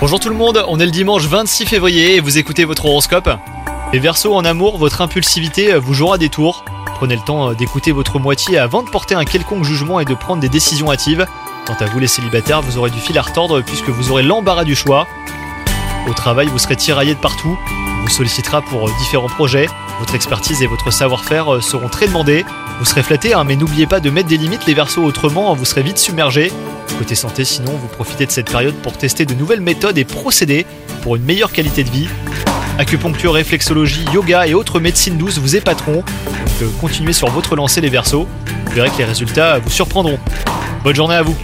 Bonjour tout le monde, on est le dimanche 26 février et vous écoutez votre horoscope. Les Verseaux en amour, votre impulsivité vous jouera des tours. Prenez le temps d'écouter votre moitié avant de porter un quelconque jugement et de prendre des décisions hâtives. Quant à vous les célibataires, vous aurez du fil à retordre puisque vous aurez l'embarras du choix. Au travail, vous serez tiraillé de partout. On vous sollicitera pour différents projets. Votre expertise et votre savoir-faire seront très demandés. Vous serez flatté, hein, mais n'oubliez pas de mettre des limites les Verseaux, autrement vous serez vite submergé. Côté santé, sinon, vous profitez de cette période pour tester de nouvelles méthodes et procédés pour une meilleure qualité de vie. Acupuncture, réflexologie, yoga et autres médecines douces vous épateront. Donc euh, continuez sur votre lancée les Verseaux. Vous verrez que les résultats vous surprendront. Bonne journée à vous